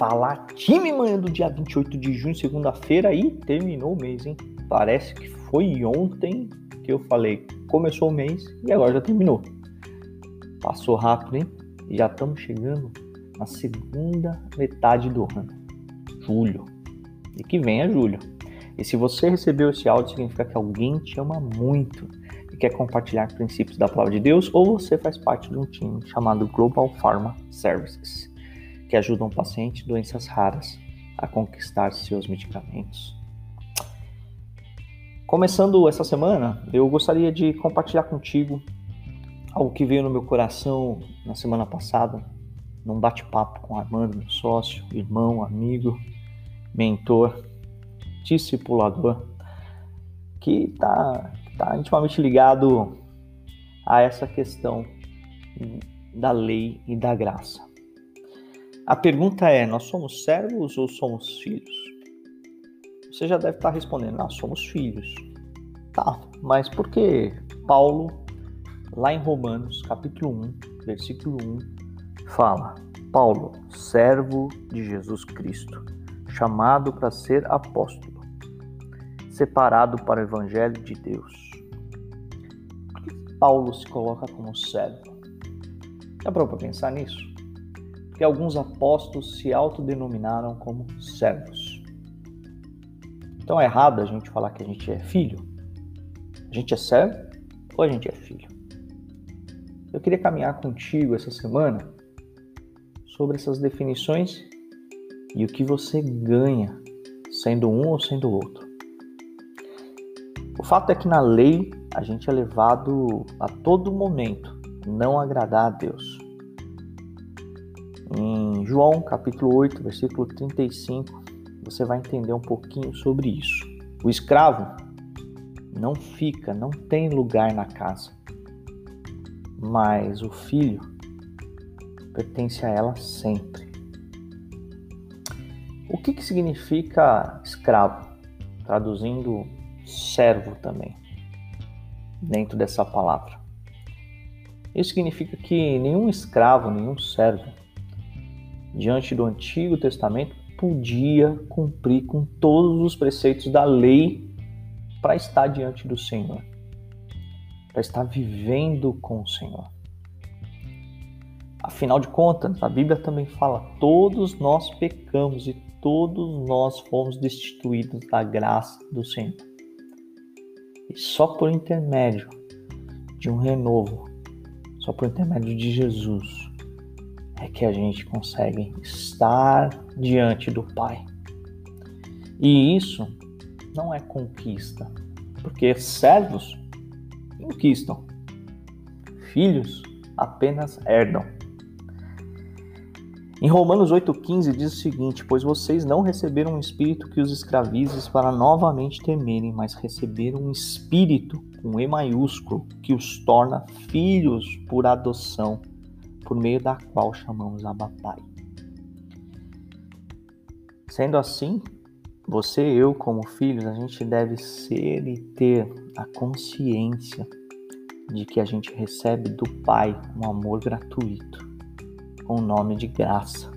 falar time manhã do dia 28 de junho, segunda-feira, e terminou o mês, hein? Parece que foi ontem que eu falei, começou o mês e agora já terminou. Passou rápido, hein? E já estamos chegando na segunda metade do ano, julho. E que venha julho. E se você recebeu esse áudio, significa que alguém te ama muito e quer compartilhar princípios da palavra de Deus, ou você faz parte de um time chamado Global Pharma Services, que ajudam pacientes de doenças raras a conquistar seus medicamentos. Começando essa semana, eu gostaria de compartilhar contigo algo que veio no meu coração na semana passada, num bate-papo com Armando, meu sócio, irmão, amigo, mentor, discipulador, que está tá intimamente ligado a essa questão da lei e da graça. A pergunta é: nós somos servos ou somos filhos? Você já deve estar respondendo: nós somos filhos. Tá, mas por que Paulo, lá em Romanos, capítulo 1, versículo 1, fala: Paulo, servo de Jesus Cristo, chamado para ser apóstolo, separado para o evangelho de Deus. Por que Paulo se coloca como servo? Já parou para pensar nisso? Porque alguns apóstolos se autodenominaram como servos. Então é errado a gente falar que a gente é filho? A gente é servo ou a gente é filho? Eu queria caminhar contigo essa semana sobre essas definições e o que você ganha sendo um ou sendo outro. O fato é que na lei a gente é levado a todo momento não agradar a Deus. Em João capítulo 8, versículo 35, você vai entender um pouquinho sobre isso. O escravo não fica, não tem lugar na casa, mas o filho pertence a ela sempre. O que, que significa escravo? Traduzindo servo também, dentro dessa palavra. Isso significa que nenhum escravo, nenhum servo, diante do Antigo Testamento, podia cumprir com todos os preceitos da lei para estar diante do Senhor, para estar vivendo com o Senhor. Afinal de contas, a Bíblia também fala: todos nós pecamos e todos nós fomos destituídos da graça do Senhor. E só por intermédio de um renovo, só por intermédio de Jesus, é que a gente consegue estar diante do Pai. E isso não é conquista, porque servos conquistam, filhos apenas herdam. Em Romanos 8,15 diz o seguinte: Pois vocês não receberam um espírito que os escravize para novamente temerem, mas receberam um espírito, um E maiúsculo, que os torna filhos por adoção, por meio da qual chamamos a Pai. Sendo assim, você e eu, como filhos, a gente deve ser e ter a consciência de que a gente recebe do Pai um amor gratuito com o nome de graça.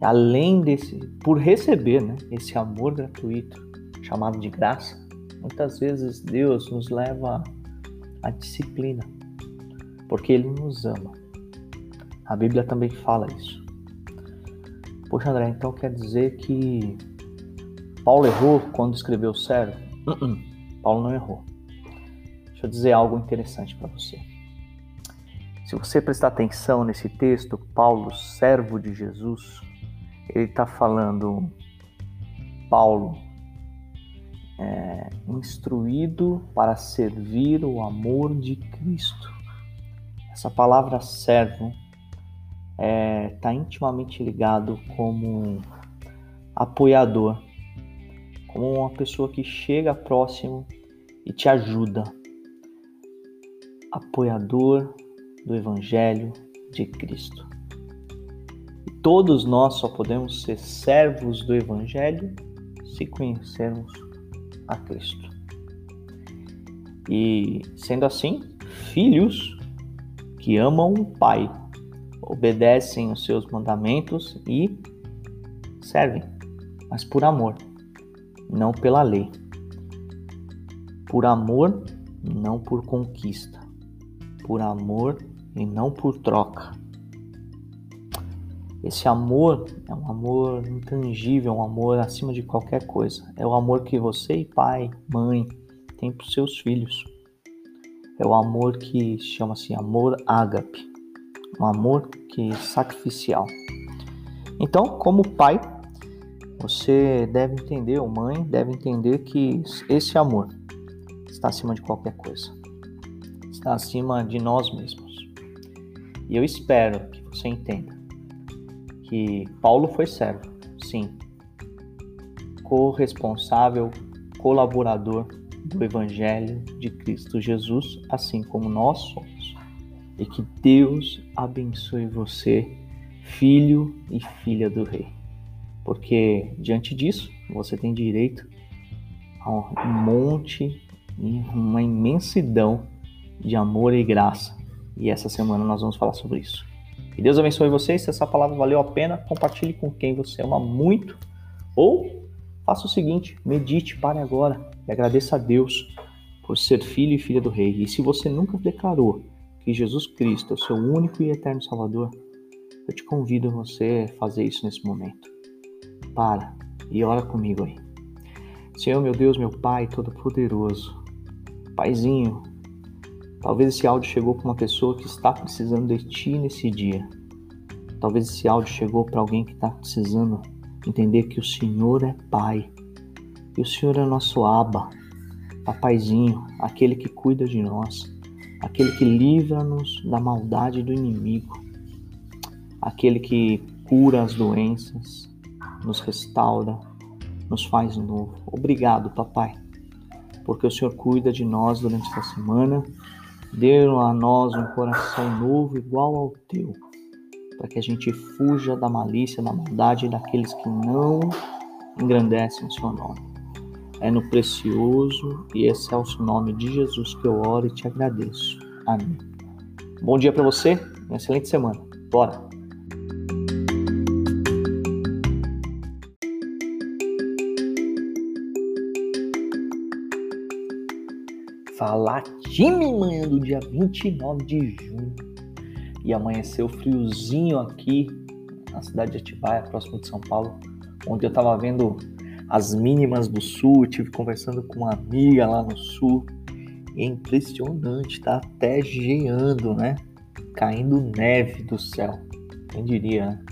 Além desse, por receber né, esse amor gratuito chamado de graça, muitas vezes Deus nos leva à disciplina, porque Ele nos ama. A Bíblia também fala isso. Poxa, André, então quer dizer que Paulo errou quando escreveu o servo? Uh -uh. Paulo não errou. Deixa eu dizer algo interessante para você. Se você prestar atenção nesse texto, Paulo, servo de Jesus, ele está falando, Paulo, é, instruído para servir o amor de Cristo. Essa palavra servo está é, tá intimamente ligado como apoiador, como uma pessoa que chega próximo e te ajuda. Apoiador do Evangelho de Cristo. Todos nós só podemos ser servos do Evangelho se conhecermos a Cristo. E sendo assim, filhos que amam o Pai, obedecem os seus mandamentos e servem, mas por amor, não pela lei. Por amor, não por conquista. Por amor e não por troca. Esse amor é um amor intangível, um amor acima de qualquer coisa. É o amor que você, pai, mãe, tem para os seus filhos. É o amor que chama-se amor ágape, um amor que é sacrificial. Então, como pai, você deve entender, ou mãe deve entender que esse amor está acima de qualquer coisa. Está acima de nós mesmos. E eu espero que você entenda que Paulo foi servo, sim, corresponsável, colaborador do Evangelho de Cristo Jesus, assim como nós somos. E que Deus abençoe você, filho e filha do Rei. Porque diante disso, você tem direito a um monte e uma imensidão de amor e graça. E essa semana nós vamos falar sobre isso. Que Deus abençoe vocês. Se essa palavra valeu a pena, compartilhe com quem você ama muito. Ou faça o seguinte: medite, pare agora e agradeça a Deus por ser filho e filha do Rei. E se você nunca declarou que Jesus Cristo é o seu único e eterno Salvador, eu te convido a você fazer isso nesse momento. Para e ora comigo aí. Senhor, meu Deus, meu Pai Todo-Poderoso, Paizinho, talvez esse áudio chegou para uma pessoa que está precisando de Ti nesse dia. Talvez esse áudio chegou para alguém que está precisando entender que o Senhor é Pai e o Senhor é nosso Aba, Papaizinho, aquele que cuida de nós, aquele que livra-nos da maldade do inimigo, aquele que cura as doenças, nos restaura, nos faz novo. Obrigado, papai, porque o Senhor cuida de nós durante essa semana. Dê a nós um coração novo igual ao teu, para que a gente fuja da malícia, da maldade daqueles que não engrandecem o seu nome. É no precioso e excelso nome de Jesus que eu oro e te agradeço. Amém. Bom dia para você, uma excelente semana. Bora! Fala time manhã do dia 29 de junho e amanheceu friozinho aqui na cidade de Atibaia, próximo de São Paulo, onde eu tava vendo as mínimas do sul, tive conversando com uma amiga lá no sul. é impressionante, tá até geando, né? Caindo neve do céu. Quem diria, né?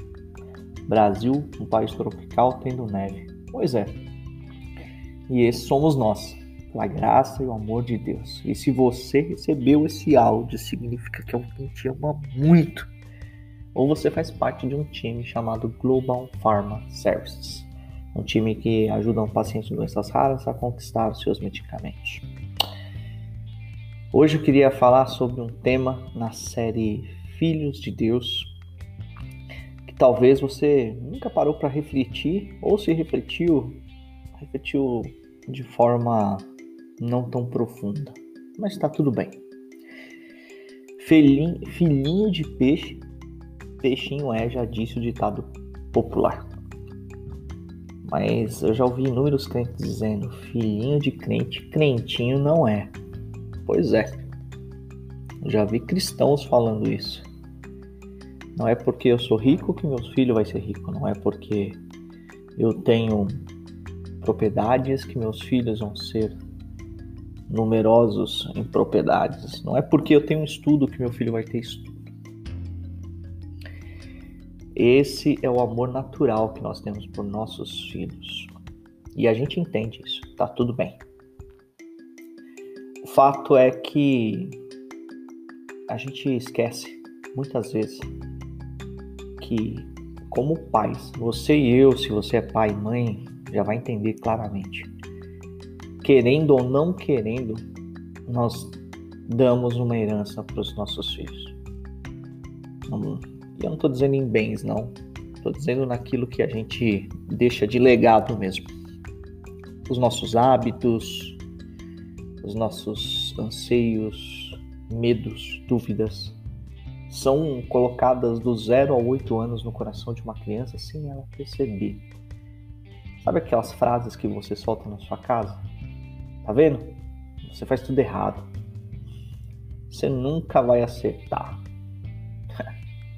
Brasil, um país tropical, tendo neve. Pois é. E esses somos nós, pela graça e o amor de Deus. E se você recebeu esse áudio, significa que alguém te ama muito. Ou você faz parte de um time chamado Global Pharma Services um time que ajuda um paciente de doenças raras a conquistar os seus medicamentos. Hoje eu queria falar sobre um tema na série Filhos de Deus, que talvez você nunca parou para refletir, ou se refletiu, refletiu de forma não tão profunda, mas está tudo bem. Filhinho, filhinho de peixe, peixinho é, já disse o ditado popular. Mas eu já ouvi inúmeros crentes dizendo: filhinho de crente, crentinho não é. Pois é. Já vi cristãos falando isso. Não é porque eu sou rico que meu filho vai ser rico. Não é porque eu tenho propriedades que meus filhos vão ser numerosos em propriedades. Não é porque eu tenho estudo que meu filho vai ter estudo. Esse é o amor natural que nós temos por nossos filhos. E a gente entende isso, tá tudo bem. O fato é que a gente esquece muitas vezes que, como pais, você e eu, se você é pai e mãe, já vai entender claramente. Querendo ou não querendo, nós damos uma herança para os nossos filhos. E eu não estou dizendo em bens, não. Estou dizendo naquilo que a gente deixa de legado mesmo. Os nossos hábitos, os nossos anseios, medos, dúvidas são colocadas do zero a oito anos no coração de uma criança sem ela perceber. Sabe aquelas frases que você solta na sua casa? Tá vendo? Você faz tudo errado. Você nunca vai acertar.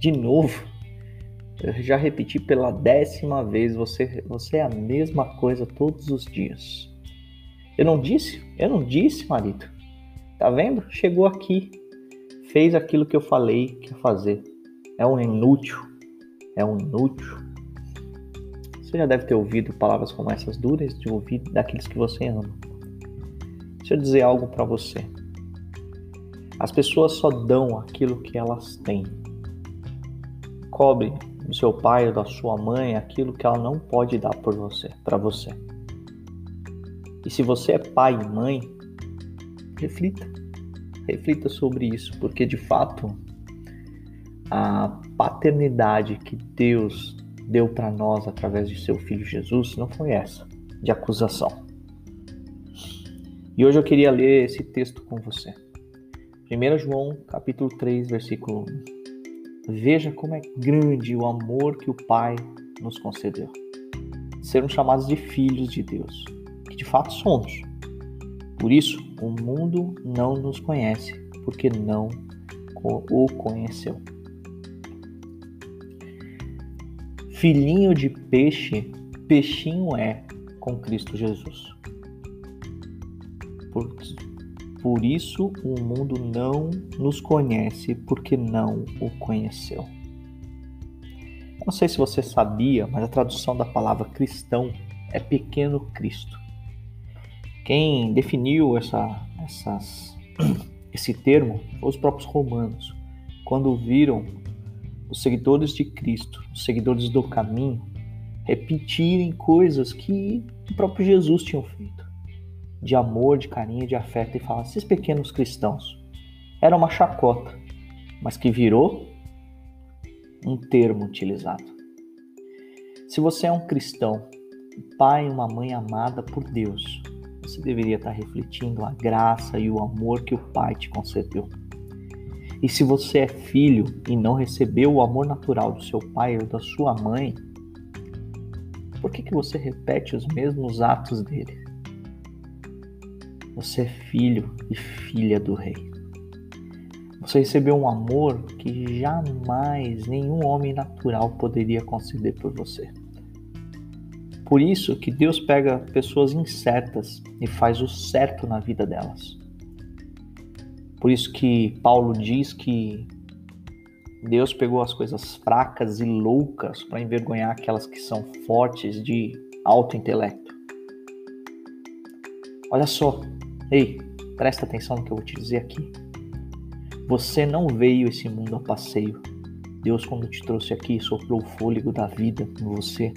De novo. Eu já repeti pela décima vez, você, você é a mesma coisa todos os dias. Eu não disse? Eu não disse, marido. Tá vendo? Chegou aqui, fez aquilo que eu falei que ia fazer. É um inútil. É um inútil. Você já deve ter ouvido palavras como essas duras de ouvir daqueles que você ama. Deixa eu dizer algo para você. As pessoas só dão aquilo que elas têm. Cobre do seu pai ou da sua mãe aquilo que ela não pode dar por você, para você. E se você é pai e mãe, reflita. Reflita sobre isso, porque de fato a paternidade que Deus deu para nós através de seu filho Jesus não foi essa, de acusação. E hoje eu queria ler esse texto com você. 1 João, capítulo 3, versículo 1. Veja como é grande o amor que o Pai nos concedeu. Sermos chamados de filhos de Deus que de fato somos. Por isso, o mundo não nos conhece, porque não o conheceu. Filhinho de peixe, peixinho é com Cristo Jesus. Por, por isso o mundo não nos conhece, porque não o conheceu. Não sei se você sabia, mas a tradução da palavra cristão é pequeno Cristo. Quem definiu essa, essas, esse termo foi os próprios romanos, quando viram os seguidores de Cristo, os seguidores do caminho, repetirem coisas que o próprio Jesus tinha feito, de amor, de carinho, de afeto, e falar: esses pequenos cristãos. Era uma chacota, mas que virou um termo utilizado. Se você é um cristão, um pai e uma mãe amada por Deus, você deveria estar refletindo a graça e o amor que o Pai te concedeu. E se você é filho e não recebeu o amor natural do seu pai ou da sua mãe, por que, que você repete os mesmos atos dele? Você é filho e filha do Rei. Você recebeu um amor que jamais nenhum homem natural poderia conceder por você. Por isso que Deus pega pessoas incertas e faz o certo na vida delas. Por isso que Paulo diz que Deus pegou as coisas fracas e loucas para envergonhar aquelas que são fortes de alto intelecto. Olha só, ei, presta atenção no que eu vou te dizer aqui. Você não veio esse mundo a passeio. Deus, quando te trouxe aqui, soprou o fôlego da vida em você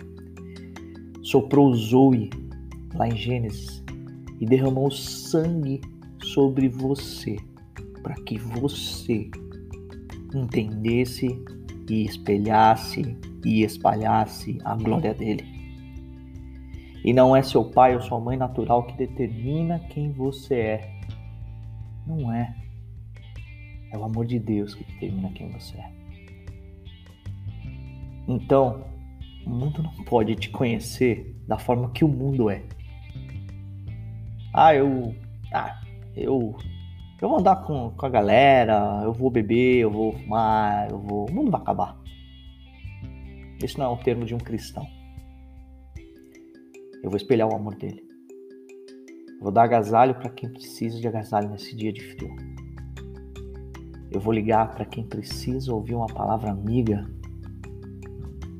soprou Zoe lá em Gênesis e derramou sangue sobre você para que você entendesse e espelhasse e espalhasse a glória dele. E não é seu pai ou sua mãe natural que determina quem você é. Não é. É o amor de Deus que determina quem você é. Então, o mundo não pode te conhecer da forma que o mundo é. Ah, eu. Ah, eu. Eu vou andar com, com a galera, eu vou beber, eu vou fumar, eu vou. O mundo vai acabar. Isso não é um termo de um cristão. Eu vou espelhar o amor dele. Eu vou dar agasalho para quem precisa de agasalho nesse dia de frio. Eu vou ligar para quem precisa ouvir uma palavra amiga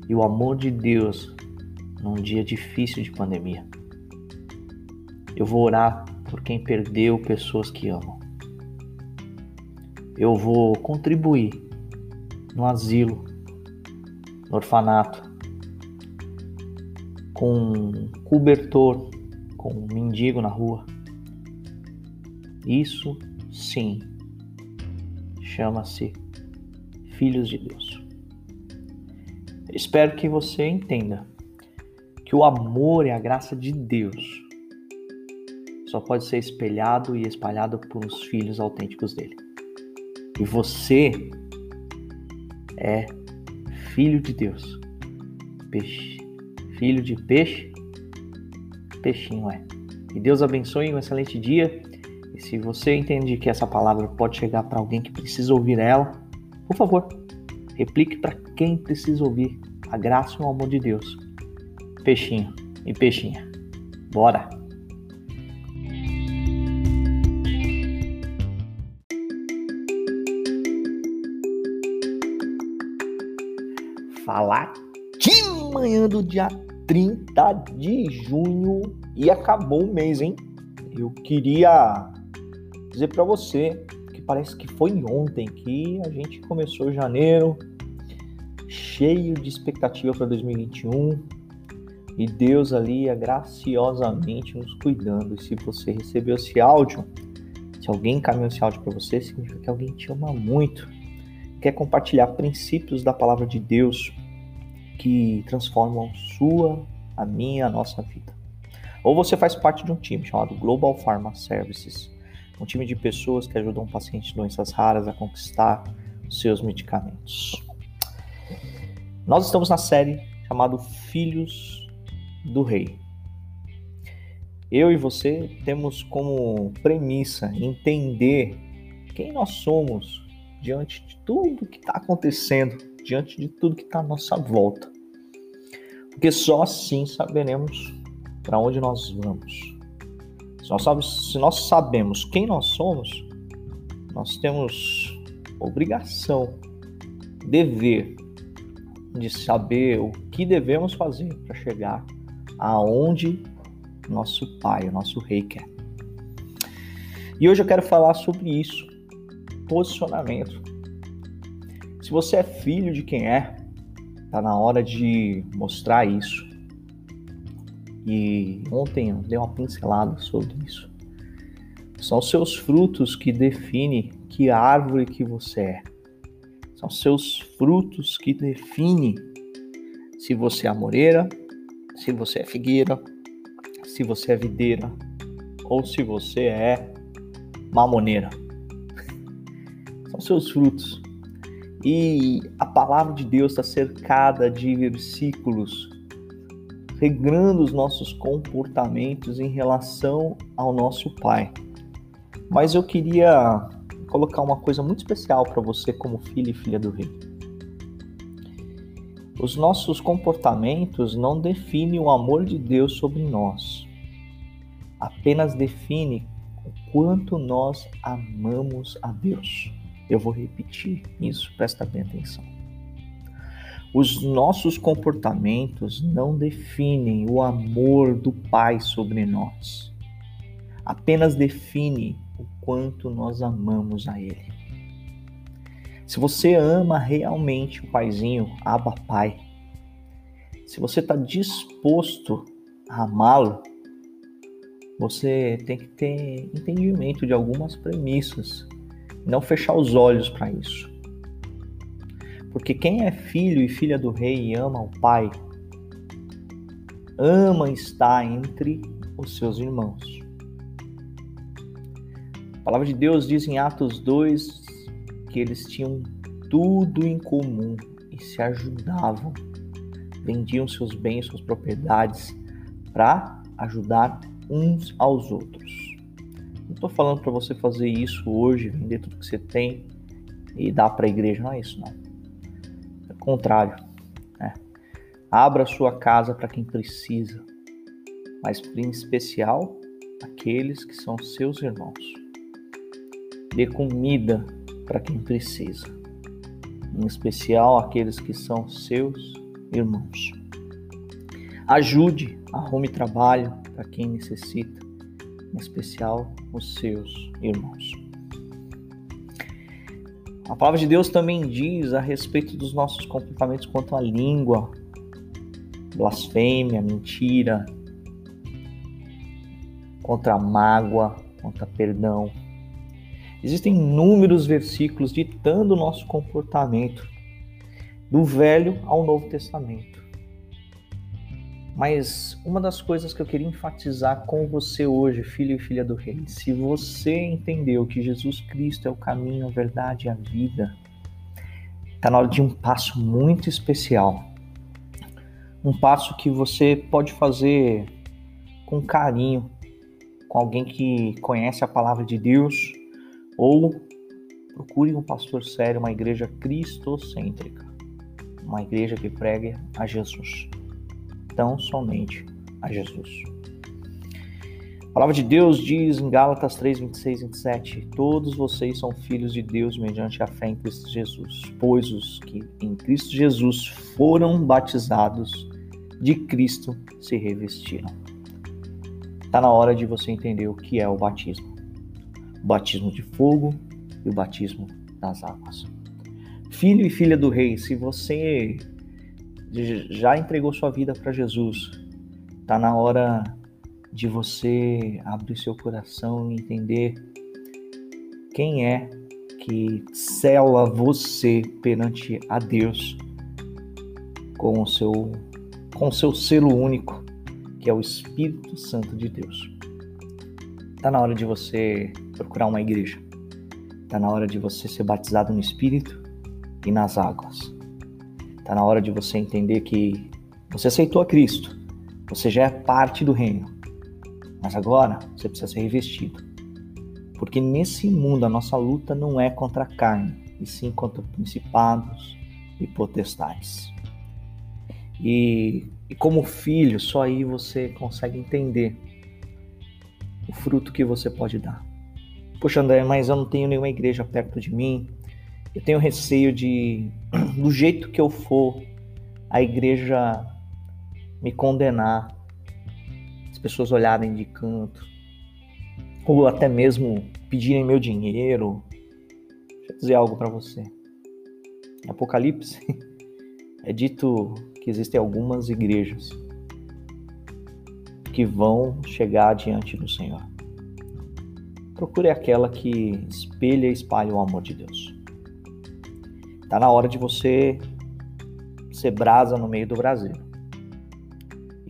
e o amor de Deus num dia difícil de pandemia. Eu vou orar por quem perdeu pessoas que amam. Eu vou contribuir no asilo, no orfanato, com um cobertor, com um mendigo na rua. Isso sim chama-se filhos de Deus. Espero que você entenda que o amor e a graça de Deus só pode ser espelhado e espalhado por os filhos autênticos dele. E você é filho de Deus. Peixe. Filho de peixe, Peixinho é. Que Deus abençoe um excelente dia. E se você entende que essa palavra pode chegar para alguém que precisa ouvir ela, por favor, replique para quem precisa ouvir a graça e o amor de Deus. Peixinho e peixinha. Bora! Falar de manhã do dia 30 de junho e acabou o mês, hein? Eu queria dizer para você que parece que foi ontem que a gente começou janeiro, cheio de expectativa para 2021 e Deus ali graciosamente nos cuidando. E se você recebeu esse áudio, se alguém encaminhou esse áudio para você, significa que alguém te ama muito, quer compartilhar princípios da palavra de Deus que transformam sua, a minha, a nossa vida. Ou você faz parte de um time chamado Global Pharma Services, um time de pessoas que ajudam pacientes de doenças raras a conquistar seus medicamentos. Nós estamos na série chamada Filhos do Rei. Eu e você temos como premissa entender quem nós somos diante de tudo que está acontecendo diante de tudo que está à nossa volta. Porque só assim saberemos para onde nós vamos. Se nós, sabemos, se nós sabemos quem nós somos, nós temos obrigação, dever de saber o que devemos fazer para chegar aonde nosso Pai, o nosso Rei quer. E hoje eu quero falar sobre isso, posicionamento. Se você é filho de quem é, tá na hora de mostrar isso. E ontem eu dei uma pincelada sobre isso. São seus frutos que definem que árvore que você é. São seus frutos que definem se você é amoreira, se você é figueira, se você é videira ou se você é mamoneira. São seus frutos. E a palavra de Deus está cercada de versículos regrando os nossos comportamentos em relação ao nosso Pai. Mas eu queria colocar uma coisa muito especial para você, como filho e filha do Rei. Os nossos comportamentos não definem o amor de Deus sobre nós, apenas define o quanto nós amamos a Deus. Eu vou repetir isso, presta bem atenção. Os nossos comportamentos não definem o amor do Pai sobre nós. Apenas define o quanto nós amamos a Ele. Se você ama realmente o Paizinho, Abba Pai, se você está disposto a amá-lo, você tem que ter entendimento de algumas premissas não fechar os olhos para isso. Porque quem é filho e filha do rei e ama o pai, ama estar entre os seus irmãos. A palavra de Deus diz em Atos 2 que eles tinham tudo em comum e se ajudavam, vendiam seus bens, suas propriedades para ajudar uns aos outros. Não estou falando para você fazer isso hoje, vender tudo que você tem e dar para a igreja, não é isso, não. É o contrário. Né? Abra sua casa para quem precisa, mas em especial aqueles que são seus irmãos. Dê comida para quem precisa, em especial aqueles que são seus irmãos. Ajude, arrume trabalho para quem necessita em especial os seus irmãos. A palavra de Deus também diz a respeito dos nossos comportamentos quanto à língua, blasfêmia, mentira, contra a mágoa, contra perdão. Existem inúmeros versículos ditando o nosso comportamento, do Velho ao Novo Testamento. Mas uma das coisas que eu queria enfatizar com você hoje, filho e filha do Rei, se você entendeu que Jesus Cristo é o caminho, a verdade e a vida, está na hora de um passo muito especial. Um passo que você pode fazer com carinho com alguém que conhece a palavra de Deus ou procure um pastor sério, uma igreja cristocêntrica, uma igreja que pregue a Jesus, tão somente a Jesus. A palavra de Deus diz em Gálatas 3, 26 e 27: Todos vocês são filhos de Deus mediante a fé em Cristo Jesus, pois os que em Cristo Jesus foram batizados, de Cristo se revestiram. Está na hora de você entender o que é o batismo: o batismo de fogo e o batismo das águas. Filho e filha do Rei, se você já entregou sua vida para Jesus, está na hora de você abrir seu coração e entender quem é que cela você perante a Deus com o seu com o seu selo único, que é o Espírito Santo de Deus. Tá na hora de você procurar uma igreja. Tá na hora de você ser batizado no Espírito e nas águas. Tá na hora de você entender que você aceitou a Cristo. Você já é parte do reino mas agora você precisa ser revestido. Porque nesse mundo a nossa luta não é contra a carne, e sim contra principados e potestades. E, e como filho, só aí você consegue entender o fruto que você pode dar. Poxa, André, mas eu não tenho nenhuma igreja perto de mim. Eu tenho receio de, do jeito que eu for, a igreja me condenar as pessoas olharem de canto, ou até mesmo pedirem meu dinheiro. Deixa eu dizer algo para você. Em Apocalipse é dito que existem algumas igrejas que vão chegar diante do Senhor. Procure aquela que espelha e espalha o amor de Deus. Está na hora de você ser brasa no meio do Brasil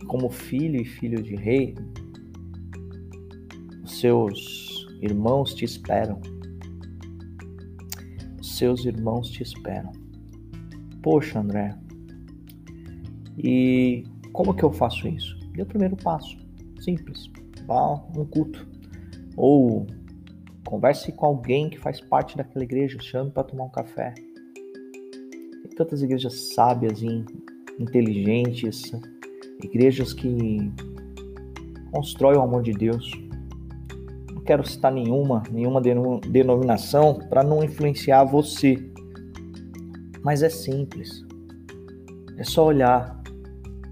como filho e filho de rei, os seus irmãos te esperam. Os seus irmãos te esperam. Poxa, André, e como que eu faço isso? Dê o primeiro passo, simples. Vá a um culto. Ou converse com alguém que faz parte daquela igreja, chame para tomar um café. Tantas igrejas sábias e inteligentes, igrejas que constroem o amor de Deus. Não quero citar nenhuma, nenhuma denominação para não influenciar você. Mas é simples. É só olhar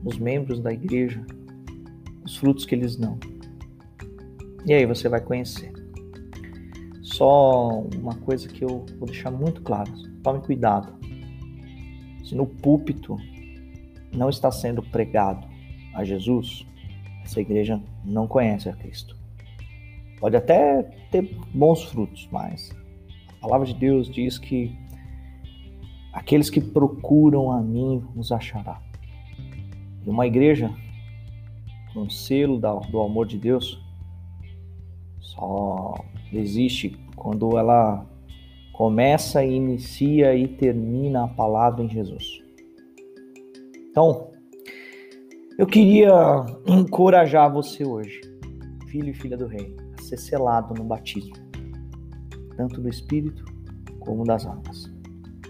os membros da igreja, os frutos que eles dão. E aí você vai conhecer. Só uma coisa que eu vou deixar muito claro: tome cuidado. Se no púlpito não está sendo pregado a Jesus, essa igreja não conhece a Cristo. Pode até ter bons frutos, mas a palavra de Deus diz que aqueles que procuram a mim os achará. E uma igreja com selo do amor de Deus só existe quando ela começa, inicia e termina a palavra em Jesus. Então, eu queria encorajar você hoje, filho e filha do Rei, a ser selado no batismo, tanto do Espírito como das águas.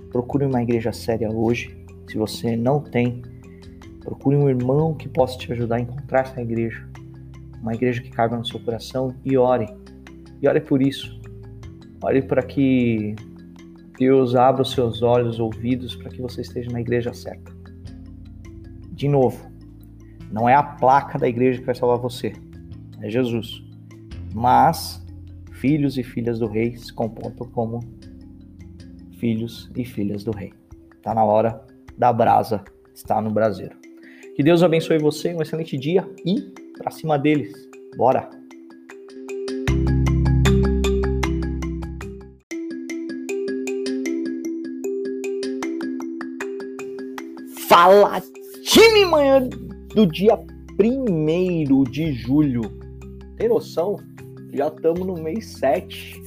Procure uma igreja séria hoje. Se você não tem, procure um irmão que possa te ajudar a encontrar essa igreja, uma igreja que caiba no seu coração e ore. E ore por isso. Ore para que Deus abra os seus olhos, ouvidos, para que você esteja na igreja certa. De novo, não é a placa da igreja que vai salvar você, é Jesus. Mas filhos e filhas do rei se comportam como filhos e filhas do rei. Está na hora da brasa estar no braseiro. Que Deus abençoe você, um excelente dia e para cima deles. Bora! Fala time manhã do dia 1 de julho. Tem noção? Já estamos no mês 7.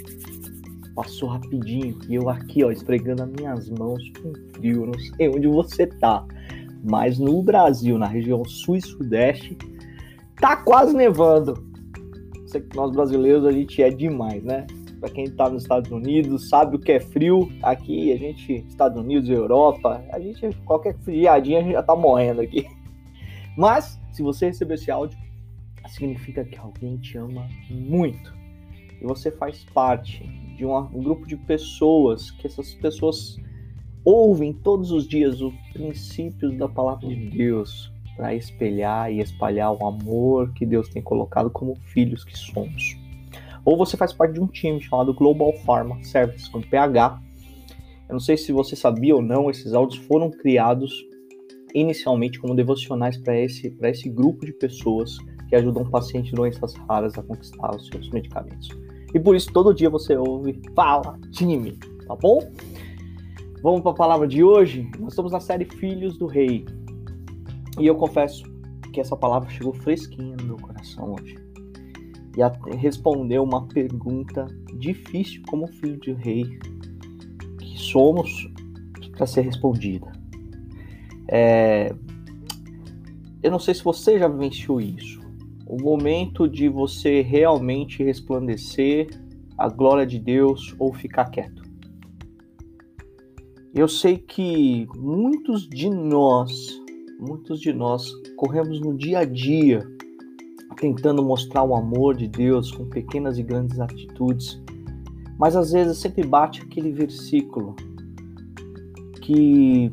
Passou rapidinho. E eu aqui, ó, esfregando as minhas mãos com frio. Não sei onde você tá. Mas no Brasil, na região sul e sudeste, Tá quase nevando. Sei que nós brasileiros a gente é demais, né? Para quem tá nos Estados Unidos, sabe o que é frio. Aqui a gente, Estados Unidos, Europa, a gente qualquer friadinha a gente já tá morrendo aqui. Mas se você receber esse áudio, significa que alguém te ama muito. E você faz parte de um grupo de pessoas que essas pessoas ouvem todos os dias os princípios da palavra de Deus para espelhar e espalhar o amor que Deus tem colocado como filhos que somos. Ou você faz parte de um time chamado Global Pharma Service com PH. Eu não sei se você sabia ou não, esses áudios foram criados inicialmente como devocionais para esse, esse grupo de pessoas que ajudam pacientes de doenças raras a conquistar os seus medicamentos. E por isso todo dia você ouve, fala, time, tá bom? Vamos para a palavra de hoje. Nós estamos na série Filhos do Rei. E eu confesso que essa palavra chegou fresquinha no meu coração hoje. E respondeu uma pergunta difícil como filho de rei que somos para ser respondida. É... Eu não sei se você já vivenciou isso. O momento de você realmente resplandecer a glória de Deus ou ficar quieto. Eu sei que muitos de nós, muitos de nós corremos no dia a dia tentando mostrar o amor de Deus com pequenas e grandes atitudes, mas às vezes sempre bate aquele versículo que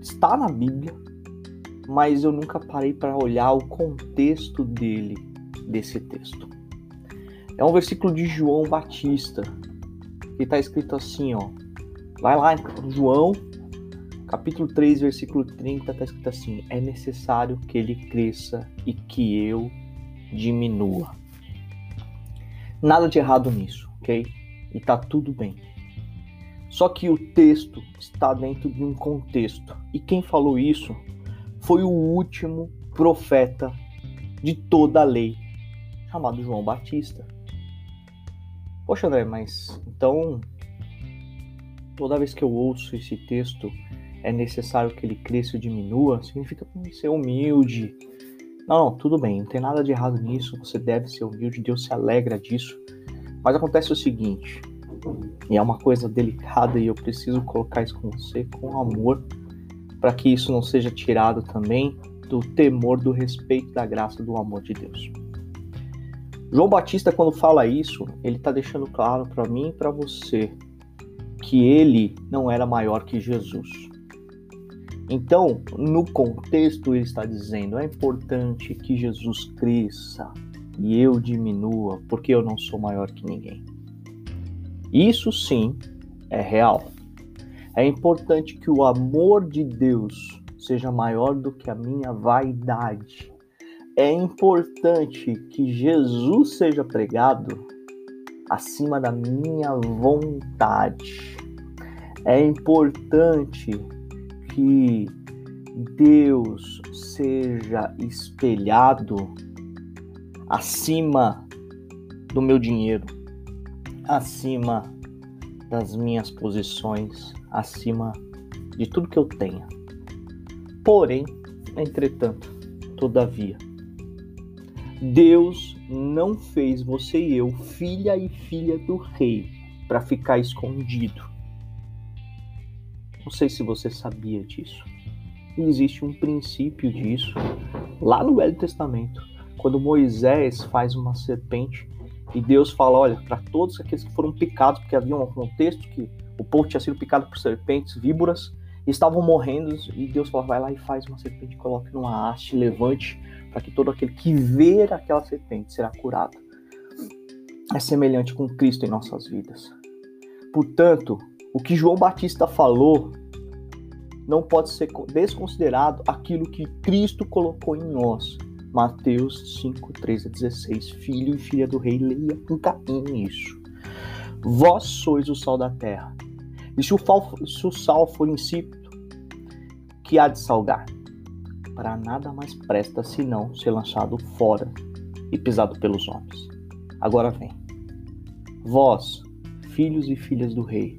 está na Bíblia, mas eu nunca parei para olhar o contexto dele, desse texto. É um versículo de João Batista, que está escrito assim, ó. Vai lá em João, capítulo 3, versículo 30, está escrito assim: É necessário que ele cresça e que eu diminua. Nada de errado nisso, ok? E tá tudo bem. Só que o texto está dentro de um contexto. E quem falou isso foi o último profeta de toda a lei, chamado João Batista. Poxa, André, mas então toda vez que eu ouço esse texto, é necessário que ele cresça ou diminua, significa ser humilde. Não, tudo bem, não tem nada de errado nisso, você deve ser humilde, Deus se alegra disso. Mas acontece o seguinte, e é uma coisa delicada e eu preciso colocar isso com você com amor, para que isso não seja tirado também do temor, do respeito, da graça, do amor de Deus. João Batista, quando fala isso, ele está deixando claro para mim e para você que ele não era maior que Jesus. Então, no contexto, ele está dizendo: é importante que Jesus cresça e eu diminua, porque eu não sou maior que ninguém. Isso sim é real. É importante que o amor de Deus seja maior do que a minha vaidade. É importante que Jesus seja pregado acima da minha vontade. É importante que Deus seja espelhado acima do meu dinheiro, acima das minhas posições, acima de tudo que eu tenha. Porém, entretanto, todavia, Deus não fez você e eu filha e filha do rei para ficar escondido. Não sei se você sabia disso. Existe um princípio disso lá no Velho Testamento, quando Moisés faz uma serpente e Deus fala: olha, para todos aqueles que foram picados, porque havia um contexto que o povo tinha sido picado por serpentes, víboras, e estavam morrendo, e Deus fala: vai lá e faz uma serpente, coloque numa haste, levante para que todo aquele que ver aquela serpente será curado. É semelhante com Cristo em nossas vidas. Portanto, o que João Batista falou não pode ser desconsiderado aquilo que Cristo colocou em nós. Mateus 5, 13 a 16. Filho e filha do rei, leia carinho isso. Vós sois o sal da terra. E se o, se o sal for insípido, que há de salgar? para nada mais presta senão ser lançado fora e pisado pelos homens. Agora vem. Vós, filhos e filhas do rei,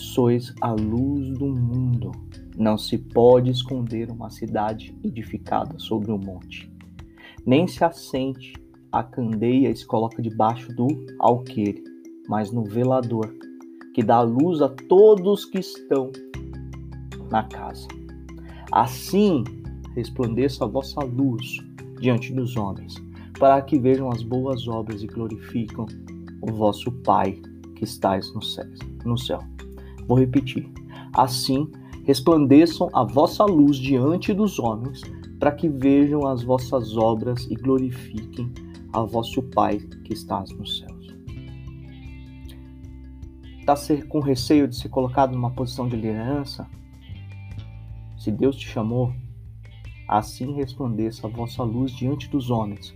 sois a luz do mundo. Não se pode esconder uma cidade edificada sobre um monte. nem se acende a candeia e se coloca debaixo do alqueire, mas no velador, que dá luz a todos que estão na casa. Assim resplandeça a vossa luz diante dos homens, para que vejam as boas obras e glorificam o vosso Pai que estais no céu. Vou repetir. Assim resplandeçam a vossa luz diante dos homens, para que vejam as vossas obras e glorifiquem a vosso Pai que estás nos céus. Está com receio de ser colocado numa posição de liderança? Se Deus te chamou, assim resplandeça a vossa luz diante dos homens,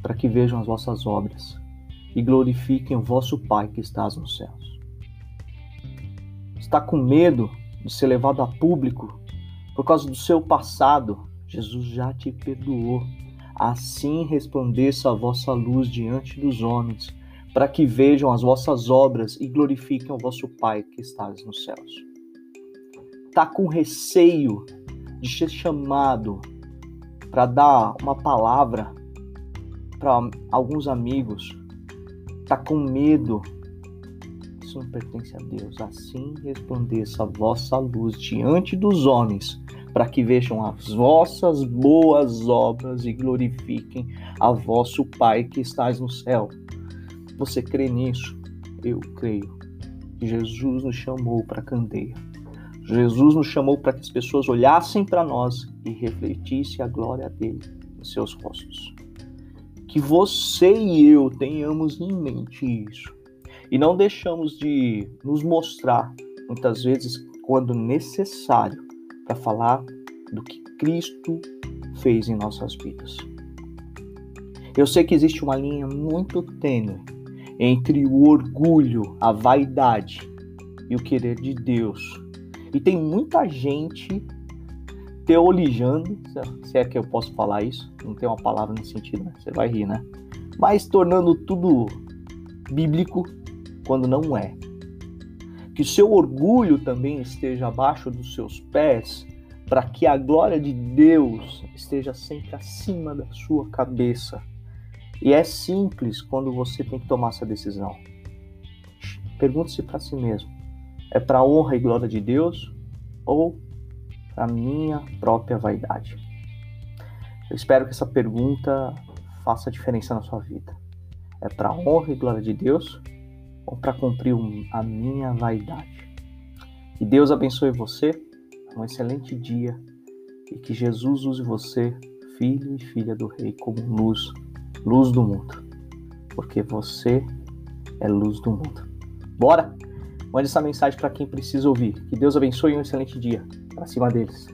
para que vejam as vossas obras e glorifiquem o vosso Pai que estás nos céus. Está com medo de ser levado a público por causa do seu passado? Jesus já te perdoou. Assim resplandeça a vossa luz diante dos homens, para que vejam as vossas obras e glorifiquem o vosso Pai que estás nos céus. Está com receio de ser chamado para dar uma palavra para alguns amigos, está com medo. Não pertence a Deus. Assim resplandeça a vossa luz diante dos homens, para que vejam as vossas boas obras e glorifiquem a vosso Pai que estás no céu. Você crê nisso? Eu creio. Jesus nos chamou para a candeia Jesus nos chamou para que as pessoas olhassem para nós e refletissem a glória dele em seus rostos. Que você e eu tenhamos em mente isso. E não deixamos de nos mostrar, muitas vezes, quando necessário, para falar do que Cristo fez em nossas vidas. Eu sei que existe uma linha muito tênue entre o orgulho, a vaidade e o querer de Deus e tem muita gente teologando, se é que eu posso falar isso, não tem uma palavra nesse sentido, né? Você vai rir, né? Mas tornando tudo bíblico quando não é. Que o seu orgulho também esteja abaixo dos seus pés, para que a glória de Deus esteja sempre acima da sua cabeça. E é simples quando você tem que tomar essa decisão. Pergunte-se para si mesmo: é para a honra e glória de Deus ou para minha própria vaidade? Eu espero que essa pergunta faça diferença na sua vida. É para a honra e glória de Deus ou para cumprir a minha vaidade? Que Deus abençoe você, um excelente dia e que Jesus use você, filho e filha do Rei, como luz, luz do mundo, porque você é luz do mundo. Bora! Mande essa mensagem para quem precisa ouvir. Que Deus abençoe e um excelente dia. Para cima deles.